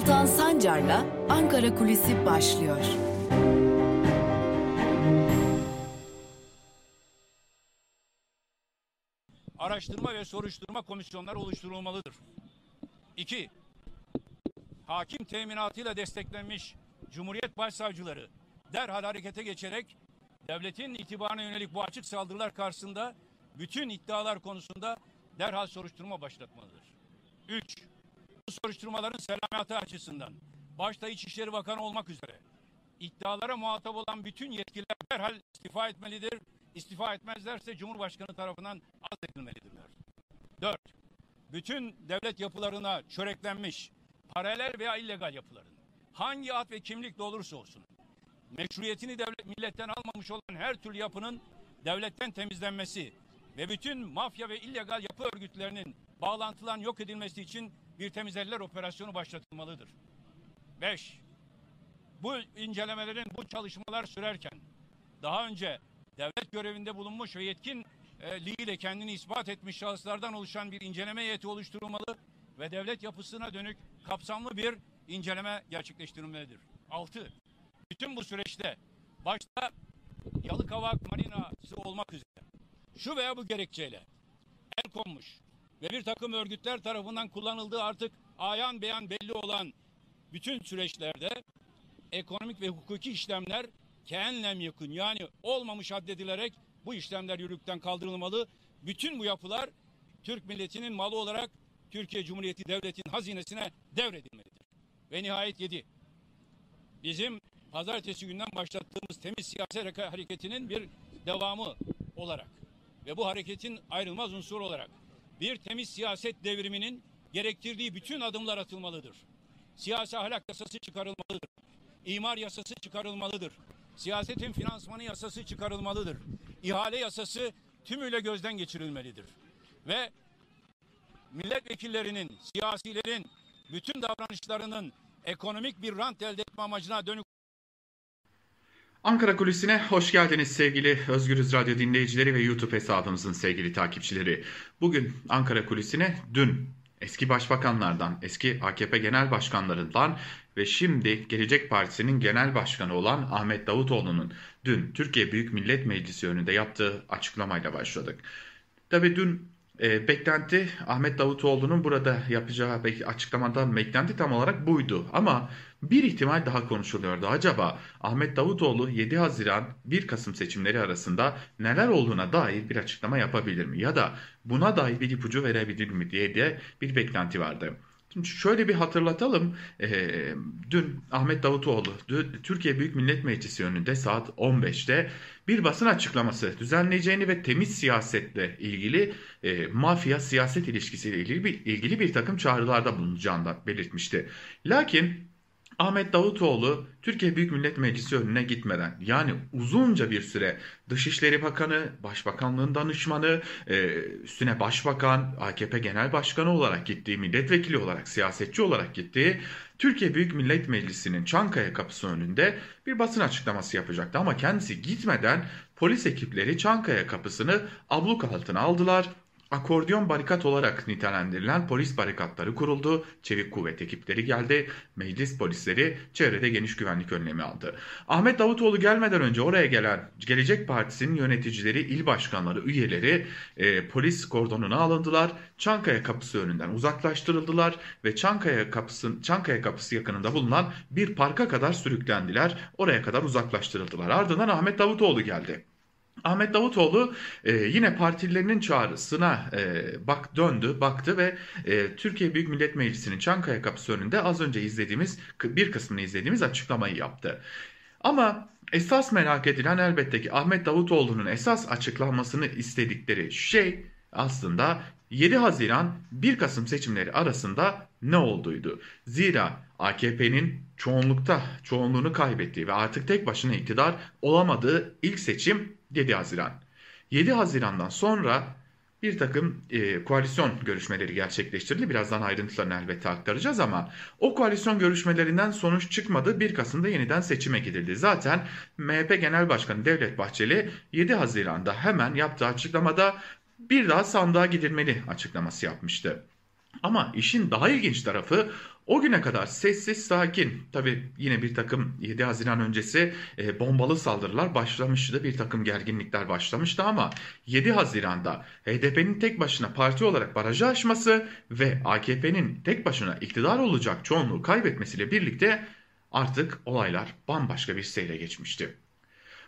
Altan Sancar'la Ankara Kulisi başlıyor. Araştırma ve soruşturma komisyonları oluşturulmalıdır. 2. Hakim teminatıyla desteklenmiş Cumhuriyet Başsavcıları derhal harekete geçerek devletin itibarına yönelik bu açık saldırılar karşısında bütün iddialar konusunda derhal soruşturma başlatmalıdır. 3. Soruşturmaların selametı açısından başta İçişleri Bakanı olmak üzere iddialara muhatap olan bütün yetkililer derhal istifa etmelidir. İstifa etmezlerse Cumhurbaşkanı tarafından azledilmelidirler. 4. Bütün devlet yapılarına çöreklenmiş paralel veya illegal yapıların hangi ad ve kimlikle olursa olsun meşruiyetini devlet milletten almamış olan her türlü yapının devletten temizlenmesi ve bütün mafya ve illegal yapı örgütlerinin bağlantılan yok edilmesi için bir temizlemeler operasyonu başlatılmalıdır. 5. Bu incelemelerin, bu çalışmalar sürerken daha önce devlet görevinde bulunmuş ve yetkin liğiyle kendini ispat etmiş şahıslardan oluşan bir inceleme heyeti oluşturulmalı ve devlet yapısına dönük kapsamlı bir inceleme gerçekleştirilmelidir. 6. Bütün bu süreçte başta Yalıkavak Marinası olmak üzere şu veya bu gerekçeyle el konmuş ve bir takım örgütler tarafından kullanıldığı artık ayan beyan belli olan bütün süreçlerde ekonomik ve hukuki işlemler keenlem yakın yani olmamış addedilerek bu işlemler yürürlükten kaldırılmalı. Bütün bu yapılar Türk milletinin malı olarak Türkiye Cumhuriyeti Devleti'nin hazinesine devredilmelidir. Ve nihayet yedi. Bizim pazartesi günden başlattığımız temiz siyaset hareketinin bir devamı olarak ve bu hareketin ayrılmaz unsur olarak bir temiz siyaset devriminin gerektirdiği bütün adımlar atılmalıdır. Siyasi ahlak yasası çıkarılmalıdır. İmar yasası çıkarılmalıdır. Siyasetin finansmanı yasası çıkarılmalıdır. İhale yasası tümüyle gözden geçirilmelidir. Ve milletvekillerinin, siyasilerin bütün davranışlarının ekonomik bir rant elde etme amacına dönük Ankara Kulisi'ne hoş geldiniz sevgili Özgürüz Radyo dinleyicileri ve YouTube hesabımızın sevgili takipçileri. Bugün Ankara Kulisi'ne dün eski başbakanlardan, eski AKP genel başkanlarından ve şimdi Gelecek Partisi'nin genel başkanı olan Ahmet Davutoğlu'nun dün Türkiye Büyük Millet Meclisi önünde yaptığı açıklamayla başladık. Tabi dün e, beklenti Ahmet Davutoğlu'nun burada yapacağı açıklamadan beklenti tam olarak buydu. Ama bir ihtimal daha konuşuluyordu. Acaba Ahmet Davutoğlu 7 Haziran 1 Kasım seçimleri arasında neler olduğuna dair bir açıklama yapabilir mi? Ya da buna dair bir ipucu verebilir mi diye de bir beklenti vardı. Şimdi şöyle bir hatırlatalım. E, dün Ahmet Davutoğlu Türkiye Büyük Millet Meclisi önünde saat 15'te bir basın açıklaması düzenleyeceğini ve temiz siyasetle ilgili e, mafya siyaset ilişkisiyle ilgili bir, ilgili bir takım çağrılarda bulunacağını da belirtmişti. Lakin Ahmet Davutoğlu Türkiye Büyük Millet Meclisi önüne gitmeden yani uzunca bir süre Dışişleri Bakanı, Başbakanlığın danışmanı, e, üstüne Başbakan, AKP Genel Başkanı olarak gittiği, milletvekili olarak, siyasetçi olarak gittiği Türkiye Büyük Millet Meclisi'nin Çankaya kapısı önünde bir basın açıklaması yapacaktı. Ama kendisi gitmeden polis ekipleri Çankaya kapısını abluk altına aldılar Akordiyon barikat olarak nitelendirilen polis barikatları kuruldu, çevik kuvvet ekipleri geldi, meclis polisleri çevrede geniş güvenlik önlemi aldı. Ahmet Davutoğlu gelmeden önce oraya gelen Gelecek Partisi'nin yöneticileri, il başkanları, üyeleri e, polis kordonuna alındılar. Çankaya kapısı önünden uzaklaştırıldılar ve Çankaya kapısı, Çankaya kapısı yakınında bulunan bir parka kadar sürüklendiler. Oraya kadar uzaklaştırıldılar. Ardından Ahmet Davutoğlu geldi. Ahmet Davutoğlu e, yine partililerinin çağrısına e, bak döndü, baktı ve e, Türkiye Büyük Millet Meclisi'nin Çankaya kapısı önünde az önce izlediğimiz bir kısmını izlediğimiz açıklamayı yaptı. Ama esas merak edilen elbette ki Ahmet Davutoğlu'nun esas açıklanmasını istedikleri şey aslında 7 Haziran 1 Kasım seçimleri arasında ne olduydu? Zira AKP'nin çoğunlukta çoğunluğunu kaybettiği ve artık tek başına iktidar olamadığı ilk seçim 7 Haziran. 7 Haziran'dan sonra bir takım e, koalisyon görüşmeleri gerçekleştirildi. Birazdan ayrıntılarını elbette aktaracağız ama o koalisyon görüşmelerinden sonuç çıkmadı. 1 Kasım'da yeniden seçime gidildi. Zaten MHP Genel Başkanı Devlet Bahçeli 7 Haziran'da hemen yaptığı açıklamada bir daha sandığa gidilmeli açıklaması yapmıştı. Ama işin daha ilginç tarafı O güne kadar sessiz sakin tabi yine bir takım 7 Haziran öncesi e, bombalı saldırılar başlamıştı bir takım gerginlikler başlamıştı ama 7 Haziran'da HDP'nin tek başına parti olarak barajı aşması ve AKP'nin tek başına iktidar olacak çoğunluğu kaybetmesiyle birlikte artık olaylar bambaşka bir seyre geçmişti.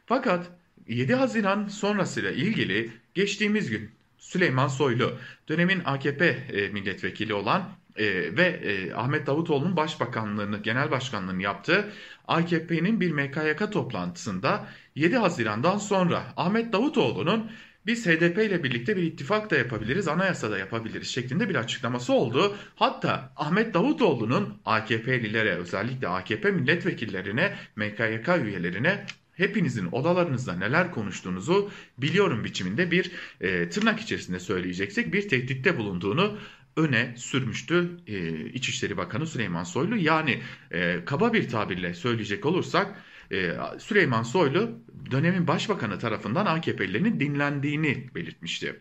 Fakat 7 Haziran sonrasıyla ilgili geçtiğimiz gün Süleyman Soylu dönemin AKP e, milletvekili olan e, ve e, Ahmet Davutoğlu'nun başbakanlığını, genel başkanlığını yaptığı AKP'nin bir MKYK toplantısında 7 Haziran'dan sonra Ahmet Davutoğlu'nun biz HDP ile birlikte bir ittifak da yapabiliriz, anayasa da yapabiliriz şeklinde bir açıklaması oldu. Hatta Ahmet Davutoğlu'nun AKP'lilere özellikle AKP milletvekillerine, MKYK üyelerine hepinizin odalarınızda neler konuştuğunuzu biliyorum biçiminde bir e, tırnak içerisinde söyleyeceksek bir tehditte bulunduğunu öne sürmüştü e, İçişleri Bakanı Süleyman Soylu. Yani e, kaba bir tabirle söyleyecek olursak e, Süleyman Soylu dönemin başbakanı tarafından AKP'lilerin dinlendiğini belirtmişti.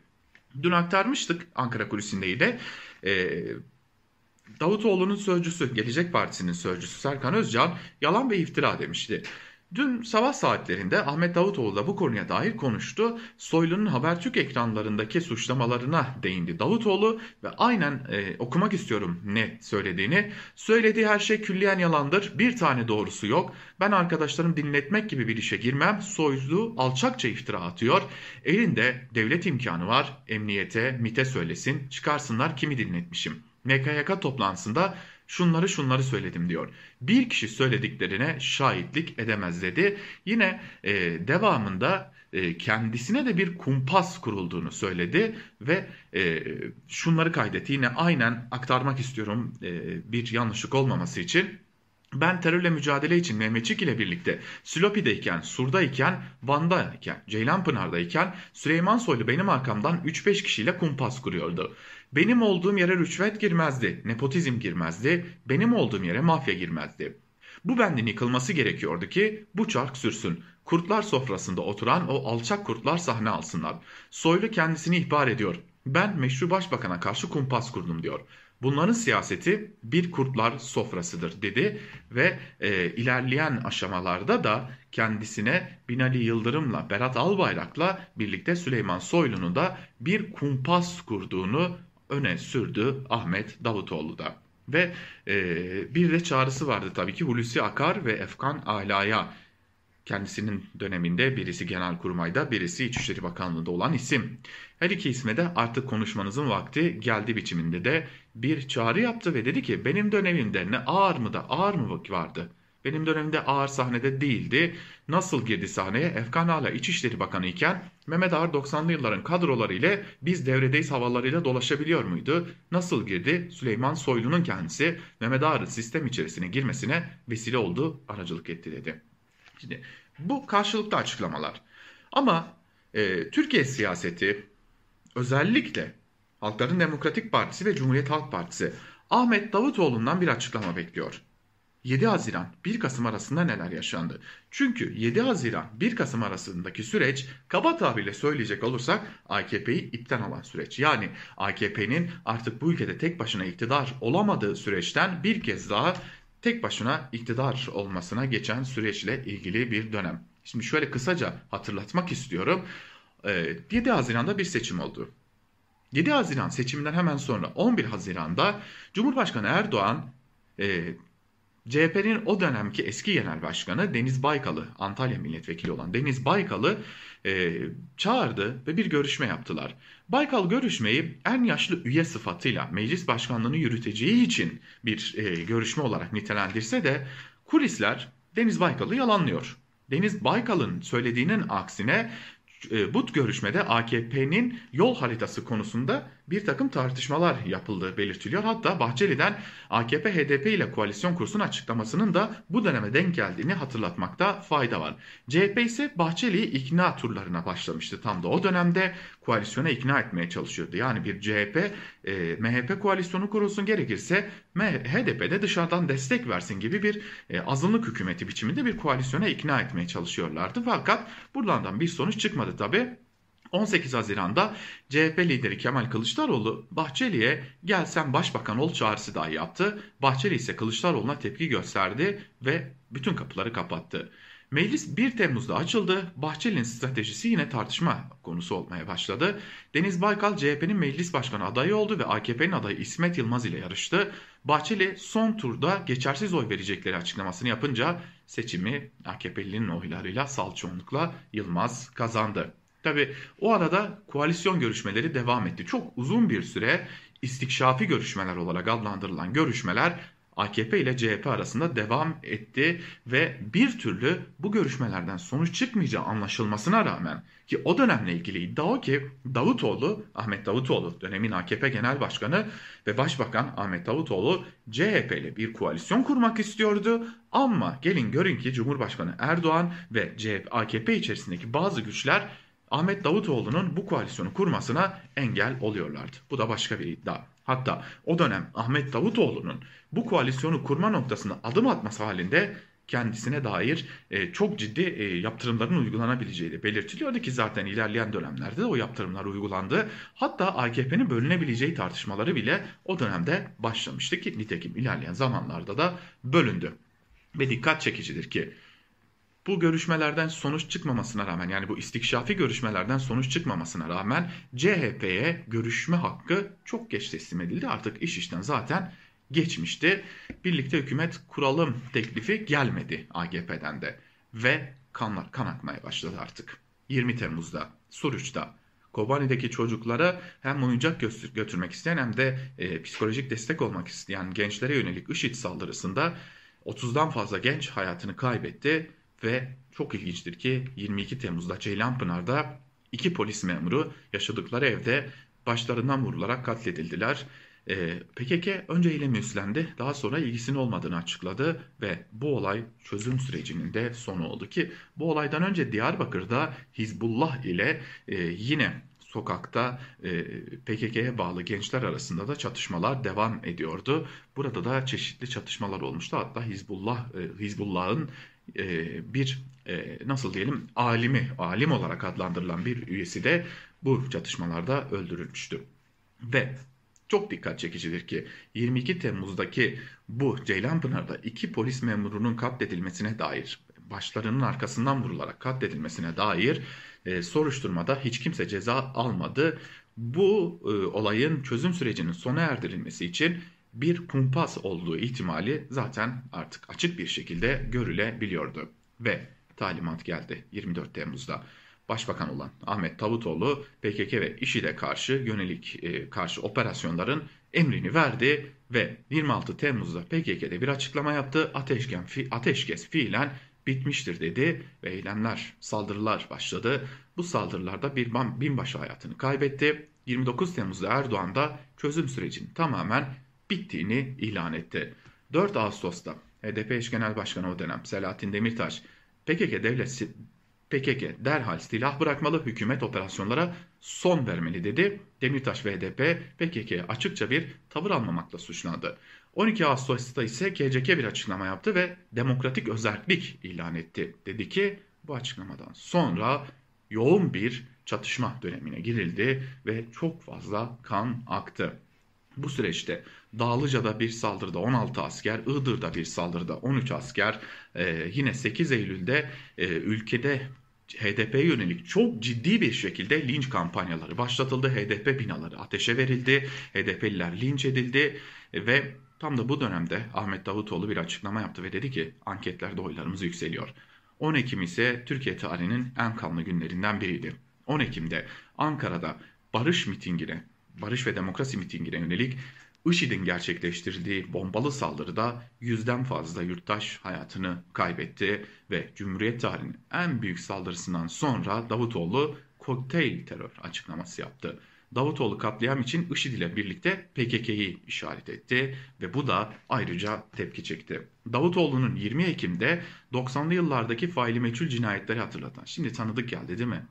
Dün aktarmıştık Ankara kulisindeydi. E, Davutoğlu'nun sözcüsü, Gelecek Partisi'nin sözcüsü Serkan Özcan yalan ve iftira demişti. Dün sabah saatlerinde Ahmet Davutoğlu da bu konuya dair konuştu. Soylu'nun Habertürk ekranlarındaki suçlamalarına değindi Davutoğlu ve aynen e, okumak istiyorum ne söylediğini. Söylediği her şey külliyen yalandır. Bir tane doğrusu yok. Ben arkadaşlarım dinletmek gibi bir işe girmem. Soylu alçakça iftira atıyor. Elinde devlet imkanı var. Emniyete, MIT'e söylesin. Çıkarsınlar kimi dinletmişim. MKYK toplantısında şunları şunları söyledim diyor. Bir kişi söylediklerine şahitlik edemez dedi. Yine e, devamında e, kendisine de bir kumpas kurulduğunu söyledi ve e, şunları kaydetti. Yine aynen aktarmak istiyorum e, bir yanlışlık olmaması için. Ben terörle mücadele için Mehmetçik ile birlikte Silopi'deyken, Sur'dayken, Van'dayken, Ceylanpınar'dayken Süleyman Soylu benim arkamdan 3-5 kişiyle kumpas kuruyordu. Benim olduğum yere rüşvet girmezdi, nepotizm girmezdi, benim olduğum yere mafya girmezdi. Bu bendin yıkılması gerekiyordu ki bu çark sürsün. Kurtlar sofrasında oturan o alçak kurtlar sahne alsınlar. Soylu kendisini ihbar ediyor. Ben meşru başbakana karşı kumpas kurdum diyor. Bunların siyaseti bir kurtlar sofrasıdır dedi ve e, ilerleyen aşamalarda da kendisine Binali Yıldırım'la Berat Albayrak'la birlikte Süleyman Soylu'nun da bir kumpas kurduğunu öne sürdü Ahmet Davutoğlu da. Ve e, bir de çağrısı vardı tabii ki Hulusi Akar ve Efkan Ala'ya. Kendisinin döneminde birisi Genelkurmay'da birisi İçişleri Bakanlığı'nda olan isim. Her iki isme de artık konuşmanızın vakti geldi biçiminde de bir çağrı yaptı ve dedi ki benim dönemimde ne ağır mı da ağır mı vardı? Benim dönemimde ağır sahnede değildi. Nasıl girdi sahneye? Efkan Ala İçişleri Bakanı iken Mehmet Ağar 90'lı yılların kadroları ile biz devredeyiz havalarıyla dolaşabiliyor muydu? Nasıl girdi? Süleyman Soylu'nun kendisi Mehmet Ağar'ın sistem içerisine girmesine vesile oldu, aracılık etti dedi. Şimdi bu karşılıklı açıklamalar. Ama e, Türkiye siyaseti özellikle Halkların Demokratik Partisi ve Cumhuriyet Halk Partisi Ahmet Davutoğlu'ndan bir açıklama bekliyor. 7 Haziran 1 Kasım arasında neler yaşandı? Çünkü 7 Haziran 1 Kasım arasındaki süreç kaba tabirle söyleyecek olursak AKP'yi ipten alan süreç. Yani AKP'nin artık bu ülkede tek başına iktidar olamadığı süreçten bir kez daha tek başına iktidar olmasına geçen süreçle ilgili bir dönem. Şimdi şöyle kısaca hatırlatmak istiyorum. 7 ee, Haziran'da bir seçim oldu. 7 Haziran seçiminden hemen sonra 11 Haziran'da Cumhurbaşkanı Erdoğan e, CHP'nin o dönemki eski genel başkanı Deniz Baykal'ı, Antalya milletvekili olan Deniz Baykal'ı e, çağırdı ve bir görüşme yaptılar. Baykal görüşmeyi en yaşlı üye sıfatıyla meclis başkanlığını yürüteceği için bir e, görüşme olarak nitelendirse de kulisler Deniz Baykal'ı yalanlıyor. Deniz Baykal'ın söylediğinin aksine e, bu görüşmede AKP'nin yol haritası konusunda bir takım tartışmalar yapıldığı belirtiliyor. Hatta Bahçeli'den AKP HDP ile koalisyon kursun açıklamasının da bu döneme denk geldiğini hatırlatmakta fayda var. CHP ise Bahçeli'yi ikna turlarına başlamıştı. Tam da o dönemde koalisyona ikna etmeye çalışıyordu. Yani bir CHP e, MHP koalisyonu kurulsun gerekirse HDP'de dışarıdan destek versin gibi bir e, azınlık hükümeti biçiminde bir koalisyona ikna etmeye çalışıyorlardı. Fakat buradan bir sonuç çıkmadı tabi. 18 Haziran'da CHP lideri Kemal Kılıçdaroğlu Bahçeli'ye gel sen başbakan ol çağrısı dahi yaptı. Bahçeli ise Kılıçdaroğlu'na tepki gösterdi ve bütün kapıları kapattı. Meclis 1 Temmuz'da açıldı. Bahçeli'nin stratejisi yine tartışma konusu olmaya başladı. Deniz Baykal CHP'nin meclis başkanı adayı oldu ve AKP'nin adayı İsmet Yılmaz ile yarıştı. Bahçeli son turda geçersiz oy verecekleri açıklamasını yapınca seçimi AKP'linin oylarıyla sal çoğunlukla Yılmaz kazandı. Tabi o arada koalisyon görüşmeleri devam etti. Çok uzun bir süre istikşafi görüşmeler olarak adlandırılan görüşmeler AKP ile CHP arasında devam etti ve bir türlü bu görüşmelerden sonuç çıkmayacağı anlaşılmasına rağmen ki o dönemle ilgili iddia o ki Davutoğlu, Ahmet Davutoğlu dönemin AKP Genel Başkanı ve Başbakan Ahmet Davutoğlu CHP ile bir koalisyon kurmak istiyordu ama gelin görün ki Cumhurbaşkanı Erdoğan ve CHP AKP içerisindeki bazı güçler Ahmet Davutoğlu'nun bu koalisyonu kurmasına engel oluyorlardı. Bu da başka bir iddia. Hatta o dönem Ahmet Davutoğlu'nun bu koalisyonu kurma noktasında adım atması halinde kendisine dair e, çok ciddi e, yaptırımların uygulanabileceği de belirtiliyordu ki zaten ilerleyen dönemlerde de o yaptırımlar uygulandı. Hatta AKP'nin bölünebileceği tartışmaları bile o dönemde başlamıştı ki nitekim ilerleyen zamanlarda da bölündü. Ve dikkat çekicidir ki bu görüşmelerden sonuç çıkmamasına rağmen yani bu istikşafi görüşmelerden sonuç çıkmamasına rağmen CHP'ye görüşme hakkı çok geç teslim edildi. Artık iş işten zaten geçmişti. Birlikte hükümet kuralım teklifi gelmedi AGP'den de ve kanlar kan akmaya başladı artık. 20 Temmuz'da Suruç'ta Kobani'deki çocuklara hem oyuncak götürmek isteyen hem de e, psikolojik destek olmak isteyen gençlere yönelik IŞİD saldırısında 30'dan fazla genç hayatını kaybetti ve çok ilginçtir ki 22 Temmuz'da Ceylanpınar'da iki polis memuru yaşadıkları evde başlarından vurularak katledildiler. Ee, PKK önce eylemi üstlendi daha sonra ilgisinin olmadığını açıkladı ve bu olay çözüm sürecinin de sonu oldu ki bu olaydan önce Diyarbakır'da Hizbullah ile e, yine sokakta e, PKK'ye bağlı gençler arasında da çatışmalar devam ediyordu. Burada da çeşitli çatışmalar olmuştu. Hatta Hizbullah e, Hizbullah'ın e, bir e, nasıl diyelim alimi, alim olarak adlandırılan bir üyesi de bu çatışmalarda öldürülmüştü. Ve çok dikkat çekicidir ki 22 Temmuz'daki bu Ceylanpınar'da iki polis memurunun katledilmesine dair başlarının arkasından vurularak katledilmesine dair e, soruşturmada hiç kimse ceza almadı. Bu e, olayın çözüm sürecinin sona erdirilmesi için bir kumpas olduğu ihtimali zaten artık açık bir şekilde görülebiliyordu. Ve talimat geldi 24 Temmuz'da. Başbakan olan Ahmet Davutoğlu PKK ve IŞİD'e karşı yönelik e, karşı operasyonların emrini verdi ve 26 Temmuz'da PKK'de bir açıklama yaptı. Ateşken, fi, ateşkes fiilen bitmiştir dedi ve eylemler, saldırılar başladı. Bu saldırılarda bir binbaşı hayatını kaybetti. 29 Temmuz'da Erdoğan da çözüm sürecinin tamamen bittiğini ilan etti. 4 Ağustos'ta HDP eş genel başkanı o dönem Selahattin Demirtaş PKK devlet PKK derhal silah bırakmalı, hükümet operasyonlara son vermeli dedi. Demirtaş ve HDP PKK'ye açıkça bir tavır almamakla suçlandı. 12 Ağustos'ta ise KCK bir açıklama yaptı ve demokratik özellik ilan etti. Dedi ki bu açıklamadan sonra yoğun bir çatışma dönemine girildi ve çok fazla kan aktı. Bu süreçte Dağlıca'da bir saldırıda 16 asker, Iğdır'da bir saldırıda 13 asker, e, yine 8 Eylül'de e, ülkede HDP yönelik çok ciddi bir şekilde linç kampanyaları başlatıldı. HDP binaları ateşe verildi, HDP'liler linç edildi ve tam da bu dönemde Ahmet Davutoğlu bir açıklama yaptı ve dedi ki anketlerde oylarımız yükseliyor. 10 Ekim ise Türkiye tarihinin en kanlı günlerinden biriydi. 10 Ekim'de Ankara'da barış mitingine, barış ve demokrasi mitingine yönelik IŞİD'in gerçekleştirdiği bombalı saldırıda yüzden fazla yurttaş hayatını kaybetti ve Cumhuriyet tarihinin en büyük saldırısından sonra Davutoğlu kokteyl terör açıklaması yaptı. Davutoğlu katliam için IŞİD ile birlikte PKK'yı işaret etti ve bu da ayrıca tepki çekti. Davutoğlu'nun 20 Ekim'de 90'lı yıllardaki faili meçhul cinayetleri hatırlatan, şimdi tanıdık geldi değil mi?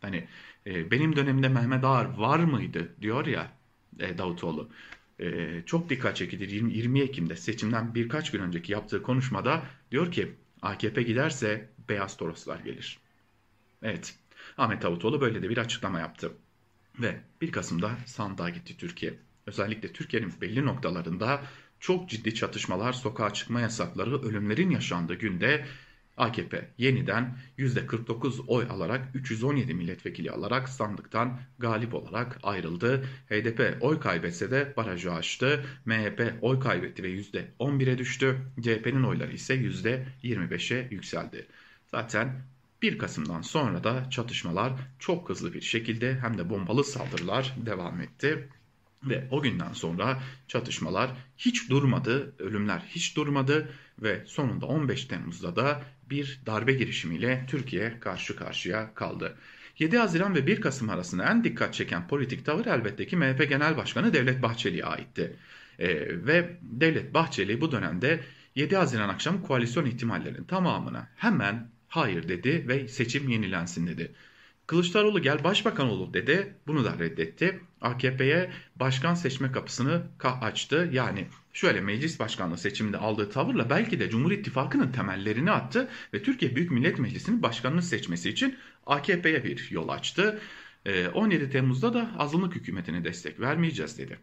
Hani e, benim dönemimde Mehmet Ağar var mıydı diyor ya e, Davutoğlu. E, çok dikkat çekilir 20, 20 Ekim'de seçimden birkaç gün önceki yaptığı konuşmada diyor ki AKP giderse beyaz toroslar gelir. Evet Ahmet Davutoğlu böyle de bir açıklama yaptı. Ve 1 Kasım'da sandığa gitti Türkiye. Özellikle Türkiye'nin belli noktalarında çok ciddi çatışmalar, sokağa çıkma yasakları, ölümlerin yaşandığı günde AKP yeniden %49 oy alarak 317 milletvekili alarak sandıktan galip olarak ayrıldı. HDP oy kaybetse de barajı aştı. MHP oy kaybetti ve %11'e düştü. CHP'nin oyları ise %25'e yükseldi. Zaten 1 Kasım'dan sonra da çatışmalar çok hızlı bir şekilde hem de bombalı saldırılar devam etti. Ve o günden sonra çatışmalar hiç durmadı, ölümler hiç durmadı ve sonunda 15 Temmuz'da da bir darbe girişimiyle Türkiye karşı karşıya kaldı. 7 Haziran ve 1 Kasım arasında en dikkat çeken politik tavır elbette ki MHP Genel Başkanı Devlet Bahçeli'ye aitti. Ee, ve Devlet Bahçeli bu dönemde 7 Haziran akşamı koalisyon ihtimallerinin tamamına hemen hayır dedi ve seçim yenilensin dedi. Kılıçdaroğlu gel başbakan ol dedi. Bunu da reddetti. AKP'ye başkan seçme kapısını açtı. Yani şöyle meclis başkanlığı seçiminde aldığı tavırla belki de Cumhur İttifakı'nın temellerini attı ve Türkiye Büyük Millet Meclisi'nin başkanını seçmesi için AKP'ye bir yol açtı. 17 ee, Temmuz'da da azınlık hükümetine destek vermeyeceğiz dedi.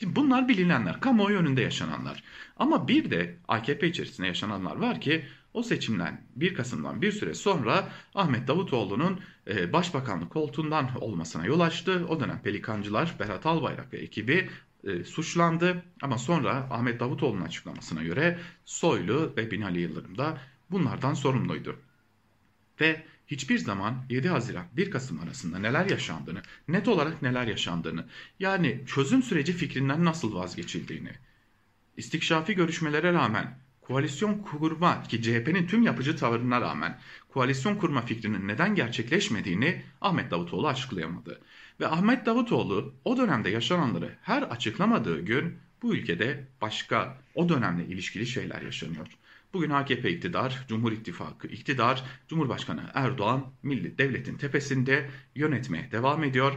Şimdi bunlar bilinenler, kamuoyu önünde yaşananlar. Ama bir de AKP içerisinde yaşananlar var ki o seçimden 1 Kasım'dan bir süre sonra Ahmet Davutoğlu'nun e, başbakanlık koltuğundan olmasına yol açtı. O dönem pelikancılar Berat Albayrak ve ekibi e, suçlandı. Ama sonra Ahmet Davutoğlu'nun açıklamasına göre Soylu ve Binali Yıldırım da bunlardan sorumluydu. Ve hiçbir zaman 7 Haziran 1 Kasım arasında neler yaşandığını, net olarak neler yaşandığını, yani çözüm süreci fikrinden nasıl vazgeçildiğini, istikşafi görüşmelere rağmen koalisyon kurma ki CHP'nin tüm yapıcı tavırına rağmen koalisyon kurma fikrinin neden gerçekleşmediğini Ahmet Davutoğlu açıklayamadı. Ve Ahmet Davutoğlu o dönemde yaşananları her açıklamadığı gün bu ülkede başka o dönemle ilişkili şeyler yaşanıyor. Bugün AKP iktidar, Cumhur İttifakı iktidar, Cumhurbaşkanı Erdoğan milli devletin tepesinde yönetmeye devam ediyor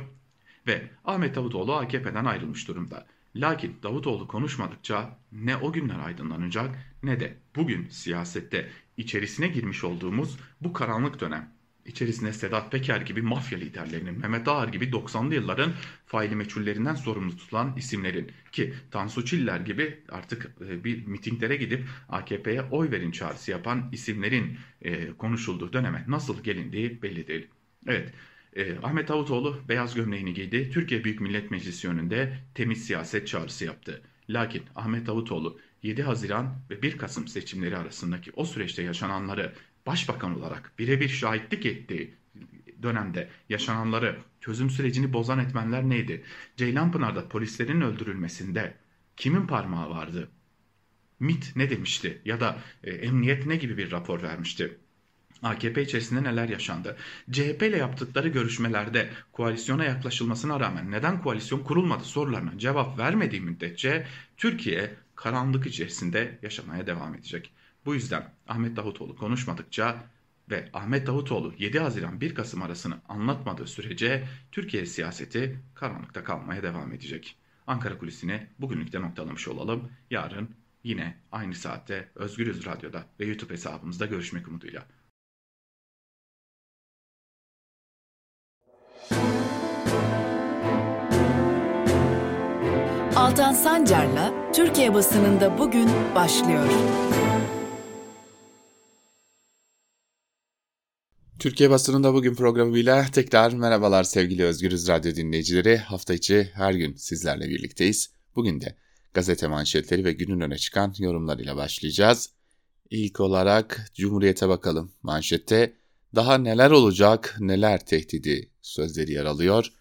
ve Ahmet Davutoğlu AKP'den ayrılmış durumda. Lakin Davutoğlu konuşmadıkça ne o günler aydınlanacak ne de bugün siyasette içerisine girmiş olduğumuz bu karanlık dönem içerisinde Sedat Peker gibi mafya liderlerinin, Mehmet Ağar gibi 90'lı yılların faili meçhullerinden sorumlu tutulan isimlerin ki Tansu Çiller gibi artık e, bir mitinglere gidip AKP'ye oy verin çağrısı yapan isimlerin e, konuşulduğu döneme nasıl gelindiği belli değil. Evet e, Ahmet Davutoğlu beyaz gömleğini giydi. Türkiye Büyük Millet Meclisi önünde temiz siyaset çağrısı yaptı. Lakin Ahmet Davutoğlu 7 Haziran ve 1 Kasım seçimleri arasındaki o süreçte yaşananları başbakan olarak birebir şahitlik ettiği dönemde yaşananları çözüm sürecini bozan etmenler neydi? Ceylanpınar'da polislerin öldürülmesinde kimin parmağı vardı? MIT ne demişti ya da e, emniyet ne gibi bir rapor vermişti? AKP içerisinde neler yaşandı? CHP ile yaptıkları görüşmelerde koalisyona yaklaşılmasına rağmen neden koalisyon kurulmadı sorularına cevap vermediği müddetçe Türkiye karanlık içerisinde yaşamaya devam edecek. Bu yüzden Ahmet Davutoğlu konuşmadıkça ve Ahmet Davutoğlu 7 Haziran 1 Kasım arasını anlatmadığı sürece Türkiye siyaseti karanlıkta kalmaya devam edecek. Ankara kulisini bugünlükte noktalamış olalım. Yarın yine aynı saatte Özgürüz Radyo'da ve YouTube hesabımızda görüşmek umuduyla. Altan Sancar'la Türkiye basınında bugün başlıyor. Türkiye basınında bugün programıyla tekrar merhabalar sevgili Özgürüz Radyo dinleyicileri. Hafta içi her gün sizlerle birlikteyiz. Bugün de gazete manşetleri ve günün öne çıkan yorumlarıyla başlayacağız. İlk olarak Cumhuriyet'e bakalım. Manşette daha neler olacak, neler tehdidi sözleri yer alıyor.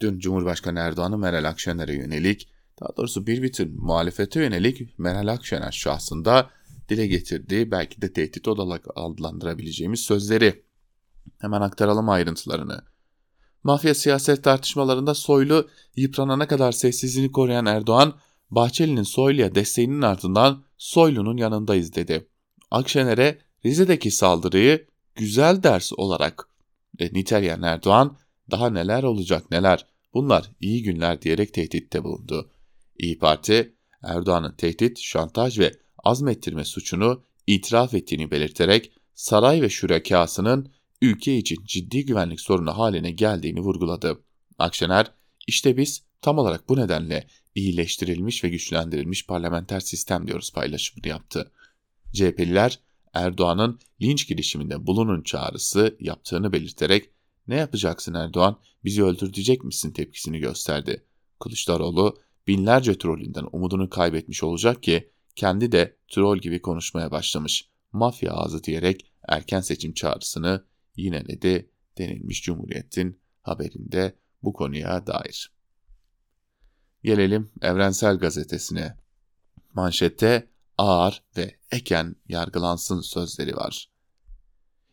Dün Cumhurbaşkanı Erdoğan'ın Meral Akşener'e yönelik, daha doğrusu bir bütün muhalefete yönelik Meral Akşener şahsında dile getirdiği belki de tehdit olarak adlandırabileceğimiz sözleri. Hemen aktaralım ayrıntılarını. Mafya siyaset tartışmalarında Soylu yıpranana kadar sessizliğini koruyan Erdoğan, Bahçeli'nin Soylu'ya desteğinin ardından Soylu'nun yanındayız dedi. Akşener'e Rize'deki saldırıyı güzel ders olarak e, niteleyen Erdoğan daha neler olacak neler bunlar iyi günler diyerek tehditte bulundu. İyi Parti Erdoğan'ın tehdit, şantaj ve azmettirme suçunu itiraf ettiğini belirterek saray ve şürekasının ülke için ciddi güvenlik sorunu haline geldiğini vurguladı. Akşener, işte biz tam olarak bu nedenle iyileştirilmiş ve güçlendirilmiş parlamenter sistem diyoruz paylaşımını yaptı. CHP'liler Erdoğan'ın linç girişiminde bulunun çağrısı yaptığını belirterek ne yapacaksın Erdoğan bizi öldürecek misin tepkisini gösterdi. Kılıçdaroğlu binlerce trollünden umudunu kaybetmiş olacak ki kendi de troll gibi konuşmaya başlamış. Mafya ağzı diyerek erken seçim çağrısını yineledi denilmiş Cumhuriyet'in haberinde bu konuya dair. Gelelim Evrensel Gazetesi'ne. Manşette ağır ve eken yargılansın sözleri var.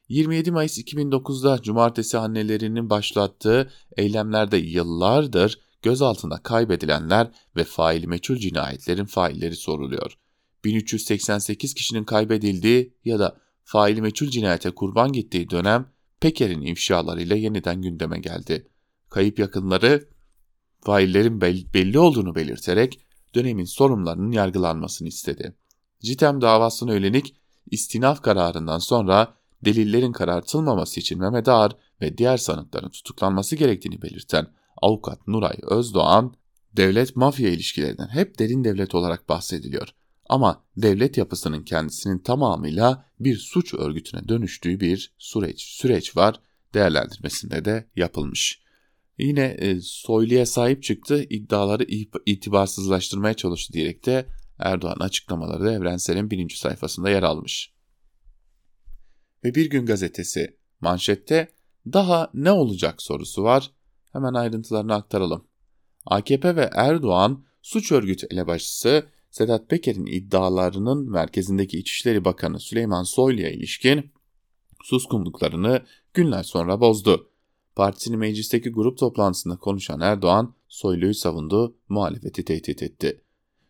27 Mayıs 2009'da cumartesi annelerinin başlattığı eylemlerde yıllardır gözaltında kaybedilenler ve faili meçhul cinayetlerin failleri soruluyor. 1388 kişinin kaybedildiği ya da faili meçhul cinayete kurban gittiği dönem Peker'in ifşalarıyla yeniden gündeme geldi. Kayıp yakınları faillerin belli olduğunu belirterek dönemin sorumlularının yargılanmasını istedi. Citem davasına yönelik istinaf kararından sonra delillerin karartılmaması için Mehmet Ağar ve diğer sanıkların tutuklanması gerektiğini belirten avukat Nuray Özdoğan, devlet mafya ilişkilerinden hep derin devlet olarak bahsediliyor. Ama devlet yapısının kendisinin tamamıyla bir suç örgütüne dönüştüğü bir süreç, süreç var değerlendirmesinde de yapılmış. Yine e, Soylu'ya sahip çıktı, iddiaları itibarsızlaştırmaya çalıştı diyerek de Erdoğan açıklamaları da Evrensel'in birinci sayfasında yer almış. Ve Bir Gün Gazetesi manşette daha ne olacak sorusu var. Hemen ayrıntılarını aktaralım. AKP ve Erdoğan suç örgütü elebaşısı Sedat Peker'in iddialarının merkezindeki İçişleri Bakanı Süleyman Soylu'ya ilişkin suskunluklarını günler sonra bozdu. Partisinin meclisteki grup toplantısında konuşan Erdoğan, Soylu'yu savundu, muhalefeti tehdit etti.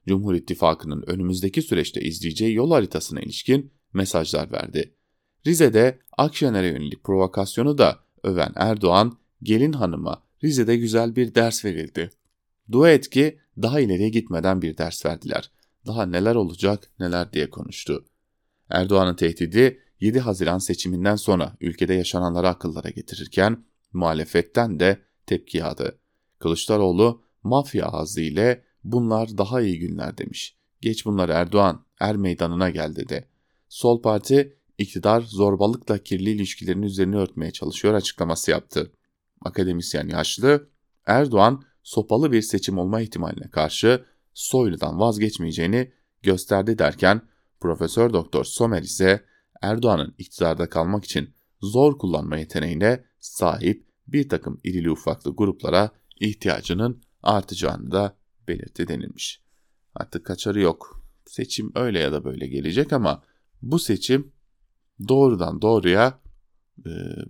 Cumhur İttifakı'nın önümüzdeki süreçte izleyeceği yol haritasına ilişkin mesajlar verdi. Rize'de Akşener'e yönelik provokasyonu da öven Erdoğan, gelin hanıma Rize'de güzel bir ders verildi. Dua et ki daha ileriye gitmeden bir ders verdiler. Daha neler olacak neler diye konuştu. Erdoğan'ın tehdidi 7 Haziran seçiminden sonra ülkede yaşananları akıllara getirirken muhalefetten de tepki yağdı. Kılıçdaroğlu mafya ağzı ile bunlar daha iyi günler demiş. Geç bunlar Erdoğan er meydanına gel dedi. Sol parti iktidar zorbalıkla kirli ilişkilerin üzerine örtmeye çalışıyor açıklaması yaptı. Akademisyen yaşlı Erdoğan sopalı bir seçim olma ihtimaline karşı Soylu'dan vazgeçmeyeceğini gösterdi derken Profesör Doktor Somer ise Erdoğan'ın iktidarda kalmak için zor kullanma yeteneğine sahip bir takım irili ufaklı gruplara ihtiyacının artacağını da belirtti denilmiş. Artık kaçarı yok. Seçim öyle ya da böyle gelecek ama bu seçim doğrudan doğruya e,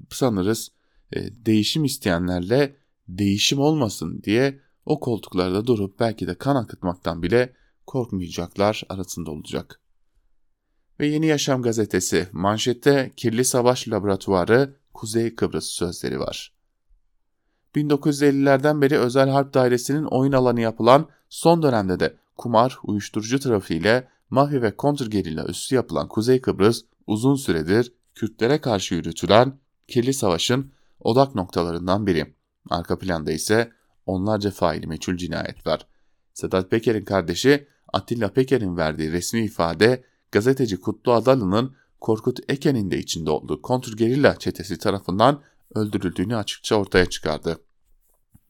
sanırız e, değişim isteyenlerle değişim olmasın diye o koltuklarda durup belki de kan akıtmaktan bile korkmayacaklar arasında olacak. Ve Yeni Yaşam gazetesi manşette Kirli Savaş Laboratuvarı Kuzey Kıbrıs sözleri var. 1950'lerden beri özel harp dairesinin oyun alanı yapılan son dönemde de kumar, uyuşturucu trafiğiyle mafya ve kontrgerilla üssü yapılan Kuzey Kıbrıs uzun süredir Kürtlere karşı yürütülen kirli savaşın odak noktalarından biri. Arka planda ise onlarca faili meçhul cinayet var. Sedat Peker'in kardeşi Atilla Peker'in verdiği resmi ifade gazeteci Kutlu Adalı'nın Korkut Eken'in de içinde olduğu kontrgerilla çetesi tarafından öldürüldüğünü açıkça ortaya çıkardı.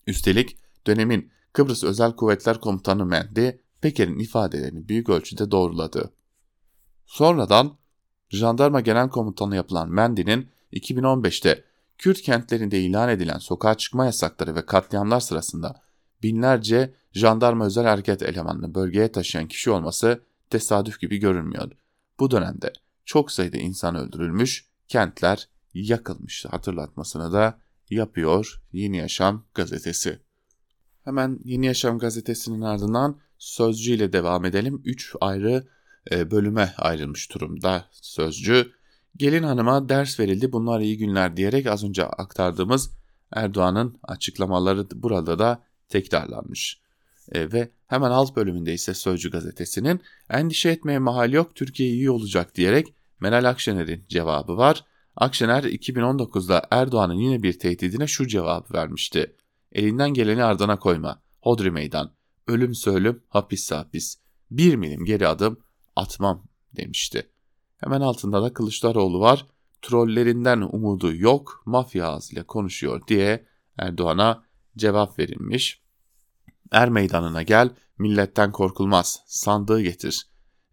Üstelik dönemin Kıbrıs Özel Kuvvetler Komutanı Mendi Peker'in ifadelerini büyük ölçüde doğruladı. Sonradan Jandarma Genel Komutanı yapılan Mendi'nin 2015'te Kürt kentlerinde ilan edilen sokağa çıkma yasakları ve katliamlar sırasında binlerce jandarma özel hareket elemanını bölgeye taşıyan kişi olması tesadüf gibi görünmüyor. Bu dönemde çok sayıda insan öldürülmüş, kentler yakılmıştı hatırlatmasını da yapıyor Yeni Yaşam gazetesi. Hemen Yeni Yaşam gazetesinin ardından Sözcü ile devam edelim. Üç ayrı e, bölüme ayrılmış durumda Sözcü. Gelin hanıma ders verildi bunlar iyi günler diyerek az önce aktardığımız Erdoğan'ın açıklamaları burada da tekrarlanmış. E, ve hemen alt bölümünde ise Sözcü gazetesinin endişe etmeye mahal yok Türkiye iyi olacak diyerek Meral Akşener'in cevabı var. Akşener 2019'da Erdoğan'ın yine bir tehdidine şu cevabı vermişti. Elinden geleni ardına koyma. Hodri meydan. Ölüm ölüm, hapisse hapis. Bir milim geri adım atmam demişti. Hemen altında da Kılıçdaroğlu var. Trollerinden umudu yok, mafya ağzıyla konuşuyor diye Erdoğan'a cevap verilmiş. Er meydanına gel, milletten korkulmaz, sandığı getir.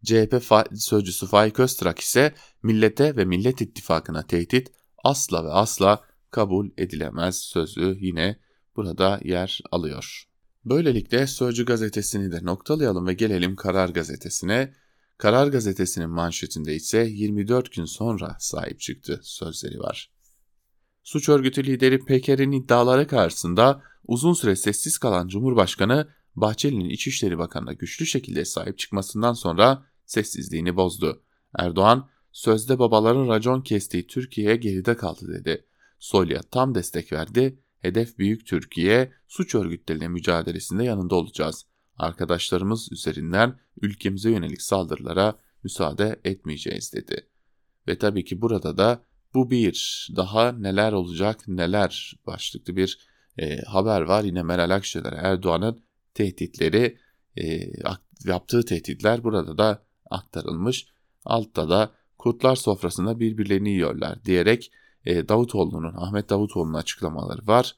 CHP sözcüsü Faik Öztrak ise millete ve Millet İttifakı'na tehdit asla ve asla kabul edilemez sözü yine burada yer alıyor. Böylelikle Sözcü gazetesini de noktalayalım ve gelelim Karar gazetesine. Karar gazetesinin manşetinde ise 24 gün sonra sahip çıktı sözleri var. Suç örgütü lideri Peker'in iddiaları karşısında uzun süre sessiz kalan Cumhurbaşkanı Bahçeli'nin İçişleri Bakanı'na güçlü şekilde sahip çıkmasından sonra sessizliğini bozdu. Erdoğan, sözde babaların racon kestiği Türkiye'ye geride kaldı dedi. Soylu'ya tam destek verdi. Hedef büyük Türkiye, suç örgütleriyle mücadelesinde yanında olacağız. Arkadaşlarımız üzerinden ülkemize yönelik saldırılara müsaade etmeyeceğiz dedi. Ve tabii ki burada da bu bir daha neler olacak neler başlıklı bir e, haber var. Yine Meral Akşener Erdoğan'ın tehditleri e, yaptığı tehditler burada da aktarılmış. Altta da kurtlar sofrasında birbirlerini yiyorlar diyerek e, Davutoğlu'nun, Ahmet Davutoğlu'nun açıklamaları var.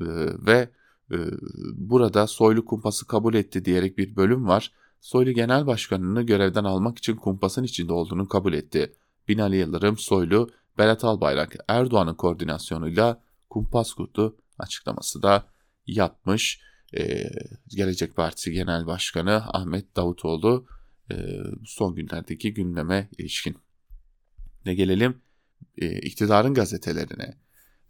E, ve burada soylu kumpası kabul etti diyerek bir bölüm var. Soylu Genel Başkanı'nı görevden almak için kumpasın içinde olduğunu kabul etti. Binali Yıldırım, Soylu, Berat Albayrak, Erdoğan'ın koordinasyonuyla kumpas kurdu açıklaması da yapmış. Ee, Gelecek Partisi Genel Başkanı Ahmet Davutoğlu e, son günlerdeki gündeme ilişkin. Ne gelelim e, iktidarın gazetelerine.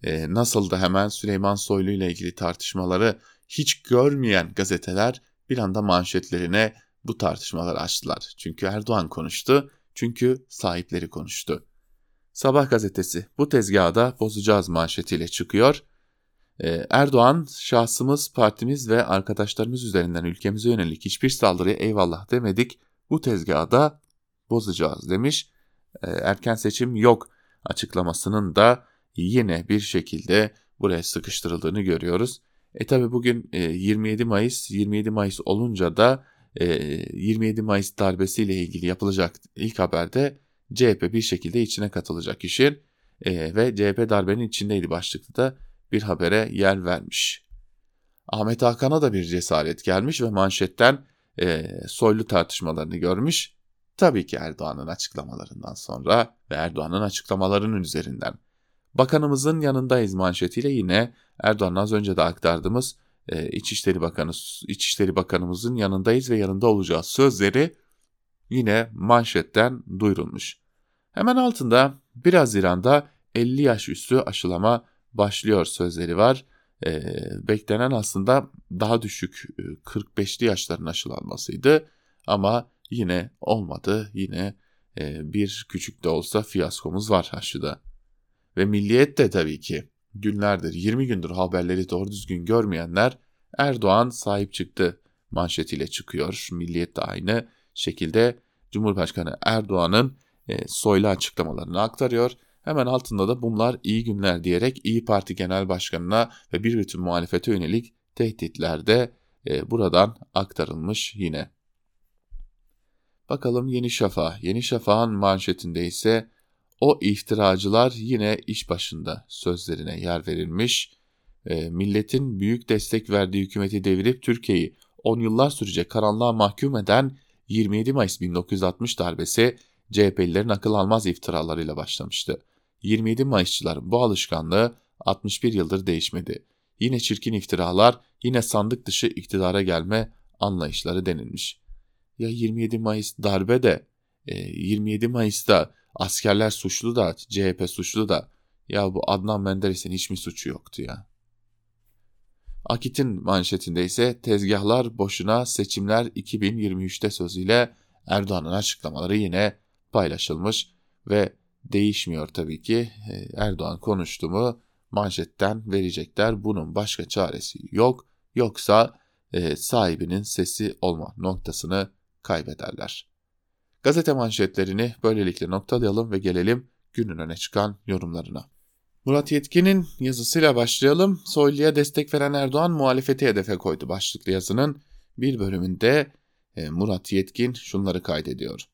E, nasıl da hemen Süleyman Soylu ile ilgili tartışmaları hiç görmeyen gazeteler bir anda manşetlerine bu tartışmaları açtılar. Çünkü Erdoğan konuştu, çünkü sahipleri konuştu. Sabah gazetesi bu tezgahda bozacağız manşetiyle çıkıyor. Erdoğan, şahsımız, partimiz ve arkadaşlarımız üzerinden ülkemize yönelik hiçbir saldırıya eyvallah demedik bu tezgahı bozacağız demiş. E, erken seçim yok açıklamasının da yine bir şekilde buraya sıkıştırıldığını görüyoruz. E tabi bugün e, 27 Mayıs, 27 Mayıs olunca da e, 27 Mayıs darbesiyle ilgili yapılacak ilk haberde CHP bir şekilde içine katılacak işin e, ve CHP darbenin içindeydi başlıkta da bir habere yer vermiş. Ahmet Hakan'a da bir cesaret gelmiş ve manşetten e, soylu tartışmalarını görmüş. Tabii ki Erdoğan'ın açıklamalarından sonra ve Erdoğan'ın açıklamalarının üzerinden. Bakanımızın yanındayız manşetiyle yine Erdoğan'ın az önce de aktardığımız e, İçişleri Bakanı İçişleri Bakanımızın yanındayız ve yanında olacağız sözleri yine manşetten duyurulmuş. Hemen altında 1 Haziran'da 50 yaş üstü aşılama başlıyor sözleri var e, beklenen aslında daha düşük 45'li yaşların aşılanmasıydı ama yine olmadı. Yine e, bir küçük de olsa fiyaskomuz var aşıda. Ve milliyet de tabii ki günlerdir 20 gündür haberleri doğru düzgün görmeyenler Erdoğan sahip çıktı manşetiyle çıkıyor. Milliyet de aynı şekilde Cumhurbaşkanı Erdoğan'ın e, soylu açıklamalarını aktarıyor. Hemen altında da bunlar iyi günler diyerek İyi Parti Genel Başkanı'na ve bir bütün muhalefete yönelik tehditler de e, buradan aktarılmış yine. Bakalım Yeni Şafak. Yeni Şafak'ın manşetinde ise o iftiracılar yine iş başında sözlerine yer verilmiş. E, milletin büyük destek verdiği hükümeti devirip Türkiye'yi 10 yıllar sürecek karanlığa mahkum eden 27 Mayıs 1960 darbesi CHP'lilerin akıl almaz iftiralarıyla başlamıştı. 27 Mayısçıların bu alışkanlığı 61 yıldır değişmedi. Yine çirkin iftiralar, yine sandık dışı iktidara gelme anlayışları denilmiş. Ya 27 Mayıs darbe de, 27 e, Mayıs'ta askerler suçlu da, CHP suçlu da, ya bu Adnan Menderes'in hiç mi suçu yoktu ya? Akit'in manşetinde ise tezgahlar boşuna seçimler 2023'te sözüyle Erdoğan'ın açıklamaları yine paylaşılmış ve değişmiyor tabii ki. Ee, Erdoğan konuştu mu manşetten verecekler. Bunun başka çaresi yok. Yoksa e, sahibinin sesi olma noktasını kaybederler. Gazete manşetlerini böylelikle noktalayalım ve gelelim günün öne çıkan yorumlarına. Murat Yetkin'in yazısıyla başlayalım. Soylu'ya destek veren Erdoğan muhalefeti hedefe koydu başlıklı yazının bir bölümünde e, Murat Yetkin şunları kaydediyor.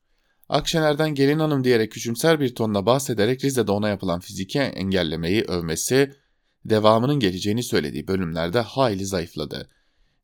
Akşener'den gelin hanım diyerek küçümser bir tonla bahsederek Rize'de ona yapılan fiziki engellemeyi övmesi, devamının geleceğini söylediği bölümlerde hayli zayıfladı.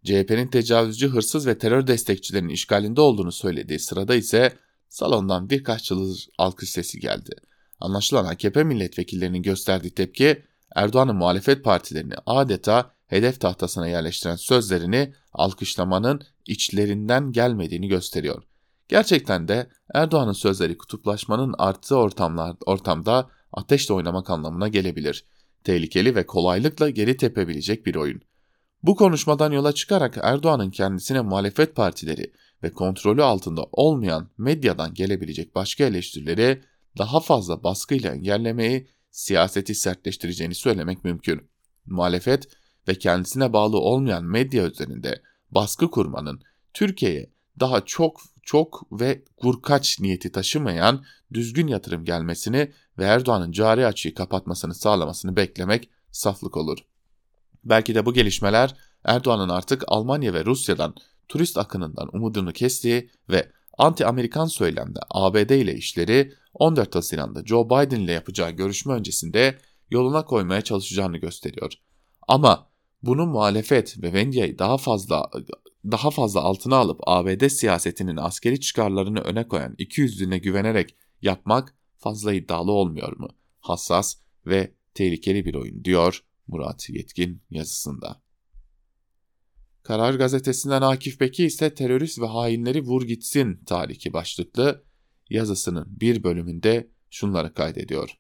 CHP'nin tecavüzcü, hırsız ve terör destekçilerinin işgalinde olduğunu söylediği sırada ise salondan birkaç çılır alkış sesi geldi. Anlaşılan AKP milletvekillerinin gösterdiği tepki Erdoğan'ın muhalefet partilerini adeta hedef tahtasına yerleştiren sözlerini alkışlamanın içlerinden gelmediğini gösteriyor. Gerçekten de Erdoğan'ın sözleri kutuplaşmanın arttığı ortamlar, ortamda ateşle oynamak anlamına gelebilir. Tehlikeli ve kolaylıkla geri tepebilecek bir oyun. Bu konuşmadan yola çıkarak Erdoğan'ın kendisine muhalefet partileri ve kontrolü altında olmayan medyadan gelebilecek başka eleştirileri daha fazla baskıyla engellemeyi, siyaseti sertleştireceğini söylemek mümkün. Muhalefet ve kendisine bağlı olmayan medya üzerinde baskı kurmanın Türkiye'ye daha çok çok ve vurkaç niyeti taşımayan düzgün yatırım gelmesini ve Erdoğan'ın cari açıyı kapatmasını sağlamasını beklemek saflık olur. Belki de bu gelişmeler Erdoğan'ın artık Almanya ve Rusya'dan turist akınından umudunu kestiği ve anti-Amerikan söylemde ABD ile işleri 14 Haziran'da Joe Biden ile yapacağı görüşme öncesinde yoluna koymaya çalışacağını gösteriyor. Ama bunu muhalefet ve Vendia'yı daha fazla daha fazla altına alıp ABD siyasetinin askeri çıkarlarını öne koyan iki yüzlüğüne güvenerek yapmak fazla iddialı olmuyor mu? Hassas ve tehlikeli bir oyun diyor Murat Yetkin yazısında. Karar gazetesinden Akif Beki ise terörist ve hainleri vur gitsin tariki başlıklı yazısının bir bölümünde şunları kaydediyor.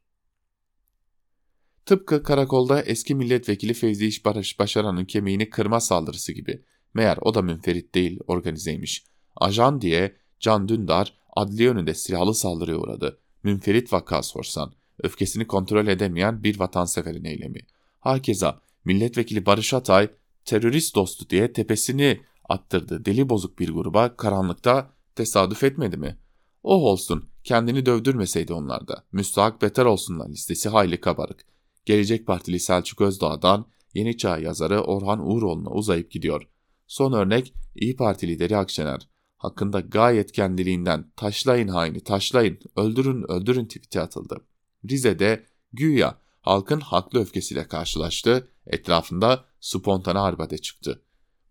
Tıpkı karakolda eski milletvekili Fevzi İş Başaran'ın kemiğini kırma saldırısı gibi. Meğer o da münferit değil, organizeymiş. Ajan diye Can Dündar adliye önünde silahlı saldırıya uğradı. Münferit vaka sorsan. Öfkesini kontrol edemeyen bir vatanseverin eylemi. Hakeza milletvekili Barış Atay terörist dostu diye tepesini attırdı deli bozuk bir gruba karanlıkta tesadüf etmedi mi? Oh olsun kendini dövdürmeseydi onlarda. Müstahak beter olsunlar listesi hayli kabarık. Gelecek Partili Selçuk Özdağ'dan Yeni Çağ yazarı Orhan Uğuroğlu'na uzayıp gidiyor. Son örnek İyi Parti lideri Akşener. Hakkında gayet kendiliğinden taşlayın haini taşlayın öldürün öldürün tweet'i atıldı. Rize'de güya halkın haklı öfkesiyle karşılaştı, etrafında spontane arbede çıktı.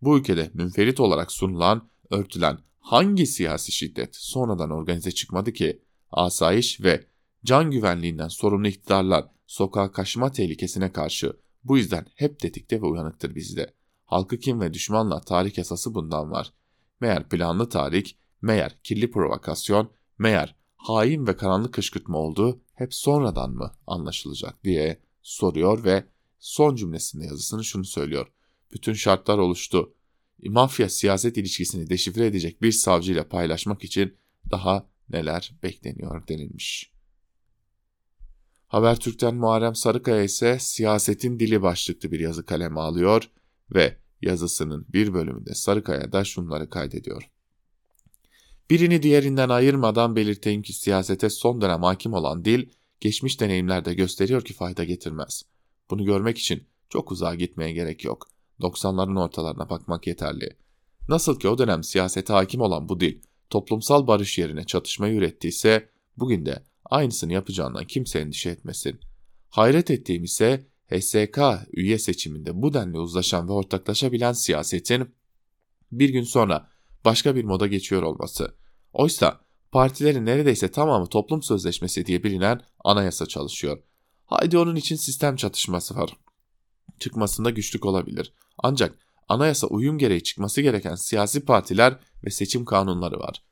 Bu ülkede münferit olarak sunulan, örtülen hangi siyasi şiddet sonradan organize çıkmadı ki? Asayiş ve can güvenliğinden sorumlu iktidarlar sokağa kaçma tehlikesine karşı bu yüzden hep tetikte ve uyanıktır bizde. Halkı kim ve düşmanla tarih esası bundan var. Meğer planlı tarih, meğer kirli provokasyon, meğer hain ve karanlık kışkırtma olduğu hep sonradan mı anlaşılacak diye soruyor ve son cümlesinde yazısını şunu söylüyor. Bütün şartlar oluştu. Mafya siyaset ilişkisini deşifre edecek bir savcıyla paylaşmak için daha neler bekleniyor denilmiş. Habertürk'ten Muharrem Sarıkaya ise siyasetin dili başlıklı bir yazı kaleme alıyor ve yazısının bir bölümünde Sarıkaya da şunları kaydediyor. Birini diğerinden ayırmadan belirteyim ki siyasete son dönem hakim olan dil, geçmiş deneyimlerde gösteriyor ki fayda getirmez. Bunu görmek için çok uzağa gitmeye gerek yok. 90'ların ortalarına bakmak yeterli. Nasıl ki o dönem siyasete hakim olan bu dil, toplumsal barış yerine çatışmayı ürettiyse, bugün de aynısını yapacağından kimse endişe etmesin. Hayret ettiğim ise HSK üye seçiminde bu denli uzlaşan ve ortaklaşabilen siyasetin bir gün sonra başka bir moda geçiyor olması. Oysa partilerin neredeyse tamamı toplum sözleşmesi diye bilinen anayasa çalışıyor. Haydi onun için sistem çatışması var. Çıkmasında güçlük olabilir. Ancak anayasa uyum gereği çıkması gereken siyasi partiler ve seçim kanunları var.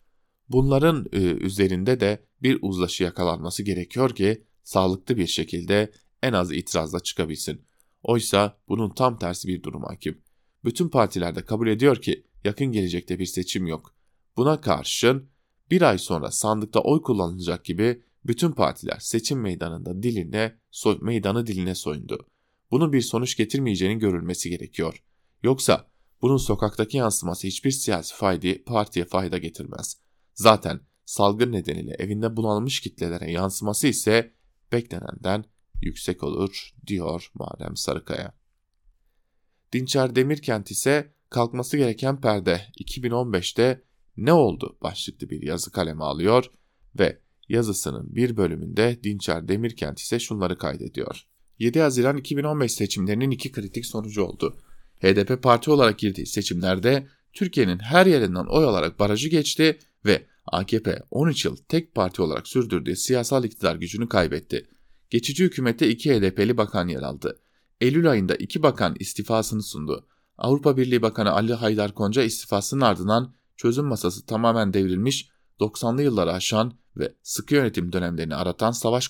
Bunların e, üzerinde de bir uzlaşı yakalanması gerekiyor ki sağlıklı bir şekilde en az itirazla çıkabilsin. Oysa bunun tam tersi bir durum hakim. Bütün partiler de kabul ediyor ki yakın gelecekte bir seçim yok. Buna karşın bir ay sonra sandıkta oy kullanılacak gibi bütün partiler seçim meydanında diline, so meydanı diline soyundu. Bunun bir sonuç getirmeyeceğinin görülmesi gerekiyor. Yoksa bunun sokaktaki yansıması hiçbir siyasi fayda, partiye fayda getirmez. Zaten salgın nedeniyle evinde bunalmış kitlelere yansıması ise beklenenden yüksek olur diyor Muharrem Sarıkaya. Dinçer Demirkent ise kalkması gereken perde 2015'te ne oldu başlıklı bir yazı kaleme alıyor ve yazısının bir bölümünde Dinçer Demirkent ise şunları kaydediyor. 7 Haziran 2015 seçimlerinin iki kritik sonucu oldu. HDP parti olarak girdiği seçimlerde Türkiye'nin her yerinden oy alarak barajı geçti ve AKP 13 yıl tek parti olarak sürdürdüğü siyasal iktidar gücünü kaybetti. Geçici hükümette iki HDP'li bakan yer aldı. Eylül ayında iki bakan istifasını sundu. Avrupa Birliği Bakanı Ali Haydar Konca istifasının ardından çözüm masası tamamen devrilmiş, 90'lı yılları aşan ve sıkı yönetim dönemlerini aratan savaş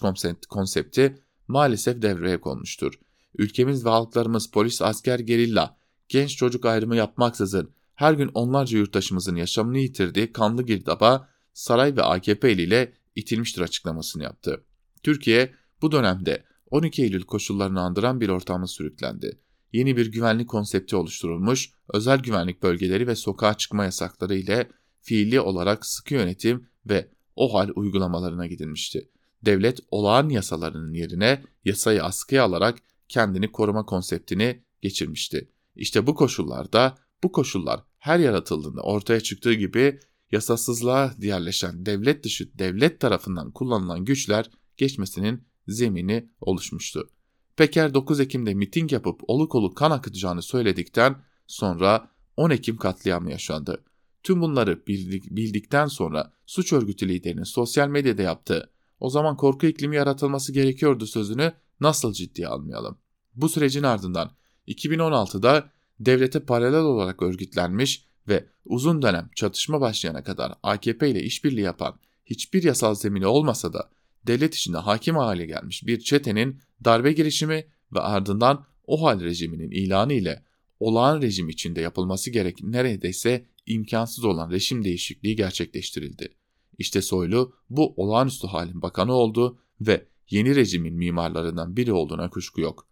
konsepti maalesef devreye konmuştur. Ülkemiz ve halklarımız polis, asker, gerilla, genç çocuk ayrımı yapmaksızın her gün onlarca yurttaşımızın yaşamını yitirdiği kanlı girdaba saray ve AKP eliyle itilmiştir açıklamasını yaptı. Türkiye bu dönemde 12 Eylül koşullarını andıran bir ortamı sürüklendi. Yeni bir güvenlik konsepti oluşturulmuş, özel güvenlik bölgeleri ve sokağa çıkma yasakları ile fiili olarak sıkı yönetim ve o hal uygulamalarına gidilmişti. Devlet olağan yasalarının yerine yasayı askıya alarak kendini koruma konseptini geçirmişti. İşte bu koşullarda bu koşullar her yaratıldığında ortaya çıktığı gibi yasasızlığa diğerleşen devlet dışı devlet tarafından kullanılan güçler geçmesinin zemini oluşmuştu. Peker 9 Ekim'de miting yapıp oluk oluk kan akıtacağını söyledikten sonra 10 Ekim katliamı yaşandı. Tüm bunları bildik, bildikten sonra suç örgütü liderinin sosyal medyada yaptığı o zaman korku iklimi yaratılması gerekiyordu sözünü nasıl ciddiye almayalım. Bu sürecin ardından 2016'da devlete paralel olarak örgütlenmiş ve uzun dönem çatışma başlayana kadar AKP ile işbirliği yapan hiçbir yasal zemini olmasa da devlet içinde hakim hale gelmiş bir çetenin darbe girişimi ve ardından o hal rejiminin ilanı ile olağan rejim içinde yapılması gerek neredeyse imkansız olan rejim değişikliği gerçekleştirildi. İşte Soylu bu olağanüstü halin bakanı oldu ve yeni rejimin mimarlarından biri olduğuna kuşku yok.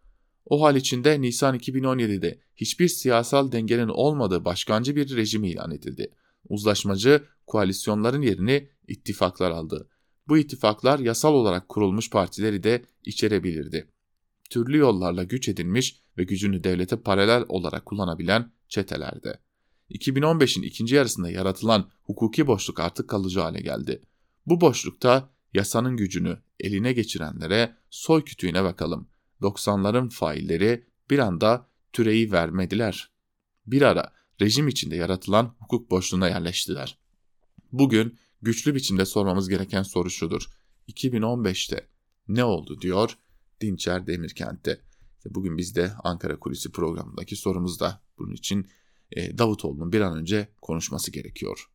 O hal içinde Nisan 2017'de hiçbir siyasal dengenin olmadığı başkancı bir rejim ilan edildi. Uzlaşmacı koalisyonların yerini ittifaklar aldı. Bu ittifaklar yasal olarak kurulmuş partileri de içerebilirdi. Türlü yollarla güç edinmiş ve gücünü devlete paralel olarak kullanabilen çetelerde. 2015'in ikinci yarısında yaratılan hukuki boşluk artık kalıcı hale geldi. Bu boşlukta yasanın gücünü eline geçirenlere soy kütüğüne bakalım. 90'ların failleri bir anda türeyi vermediler. Bir ara rejim içinde yaratılan hukuk boşluğuna yerleştiler. Bugün güçlü biçimde sormamız gereken soru şudur. 2015'te ne oldu diyor Dinçer Demirkent'te. Bugün biz de Ankara Kulisi programındaki sorumuzda bunun için e, Davutoğlu'nun bir an önce konuşması gerekiyor.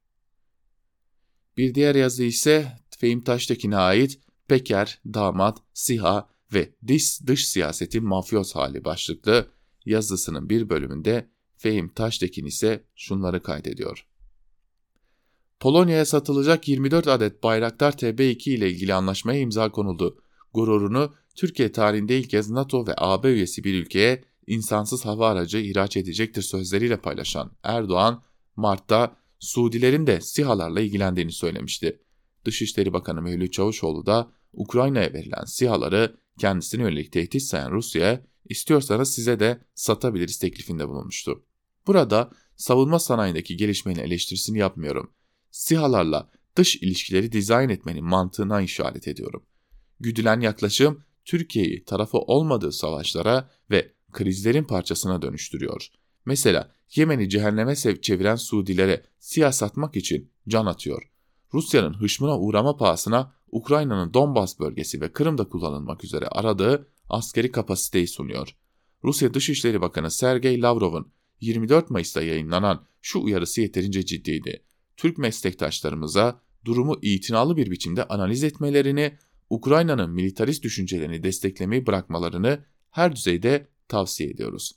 Bir diğer yazı ise Fehim Taştekin'e ait Peker, Damat, Siha ve Dış, dış Siyasetin Mafyoz Hali başlıklı yazısının bir bölümünde Fehim Taştekin ise şunları kaydediyor. Polonya'ya satılacak 24 adet Bayraktar TB2 ile ilgili anlaşmaya imza konuldu. Gururunu Türkiye tarihinde ilk kez NATO ve AB üyesi bir ülkeye insansız hava aracı ihraç edecektir sözleriyle paylaşan Erdoğan, Mart'ta Suudilerin de SİHA'larla ilgilendiğini söylemişti. Dışişleri Bakanı Mevlüt Çavuşoğlu da Ukrayna'ya verilen SİHA'ları kendisine yönelik tehdit sayan Rusya'ya istiyorsanız size de satabiliriz teklifinde bulunmuştu. Burada savunma sanayindeki gelişmenin eleştirisini yapmıyorum. SİHA'larla dış ilişkileri dizayn etmenin mantığına işaret ediyorum. Güdülen yaklaşım Türkiye'yi tarafı olmadığı savaşlara ve krizlerin parçasına dönüştürüyor. Mesela Yemen'i cehenneme çeviren Suudilere siyah satmak için can atıyor. Rusya'nın hışmına uğrama pahasına Ukrayna'nın Donbas bölgesi ve Kırım'da kullanılmak üzere aradığı askeri kapasiteyi sunuyor. Rusya Dışişleri Bakanı Sergey Lavrov'un 24 Mayıs'ta yayınlanan şu uyarısı yeterince ciddiydi. Türk meslektaşlarımıza durumu itinalı bir biçimde analiz etmelerini, Ukrayna'nın militarist düşüncelerini desteklemeyi bırakmalarını her düzeyde tavsiye ediyoruz.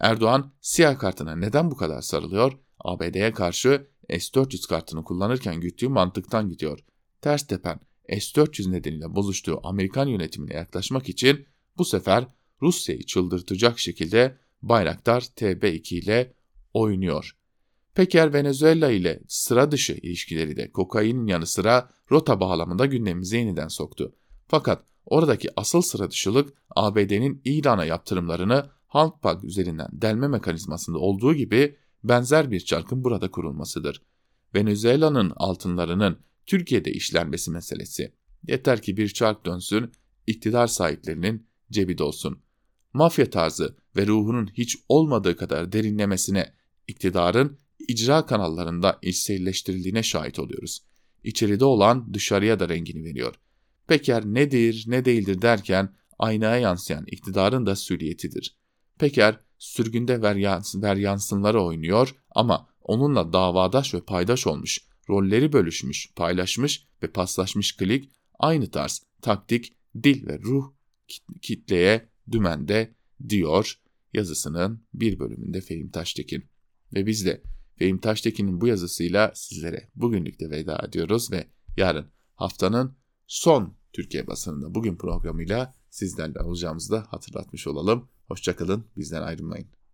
Erdoğan siyah kartına neden bu kadar sarılıyor? ABD'ye karşı S-400 kartını kullanırken güttüğü mantıktan gidiyor. Ters tepen S-400 nedeniyle bozuştuğu Amerikan yönetimine yaklaşmak için bu sefer Rusya'yı çıldırtacak şekilde Bayraktar TB2 ile oynuyor. Peker Venezuela ile sıra dışı ilişkileri de kokainin yanı sıra rota bağlamında gündemimize yeniden soktu. Fakat oradaki asıl sıra dışılık ABD'nin İran'a yaptırımlarını Halkbank üzerinden delme mekanizmasında olduğu gibi benzer bir çarkın burada kurulmasıdır. Venezuela'nın altınlarının Türkiye'de işlenmesi meselesi. Yeter ki bir çark dönsün, iktidar sahiplerinin cebi dolsun. Mafya tarzı ve ruhunun hiç olmadığı kadar derinlemesine iktidarın icra kanallarında içselleştirildiğine şahit oluyoruz. İçeride olan dışarıya da rengini veriyor. Peker nedir ne değildir derken aynaya yansıyan iktidarın da süriyetidir. Peker sürgünde ver yansınları oynuyor ama onunla davadaş ve paydaş olmuş, rolleri bölüşmüş, paylaşmış ve paslaşmış klik aynı tarz, taktik, dil ve ruh kitleye dümende diyor yazısının bir bölümünde Fehim Taştekin. Ve biz de Fehim Taştekin'in bu yazısıyla sizlere bugünlük de veda ediyoruz ve yarın haftanın son Türkiye basınında bugün programıyla sizlerle olacağımızı da hatırlatmış olalım. Hoşçakalın, bizden ayrılmayın.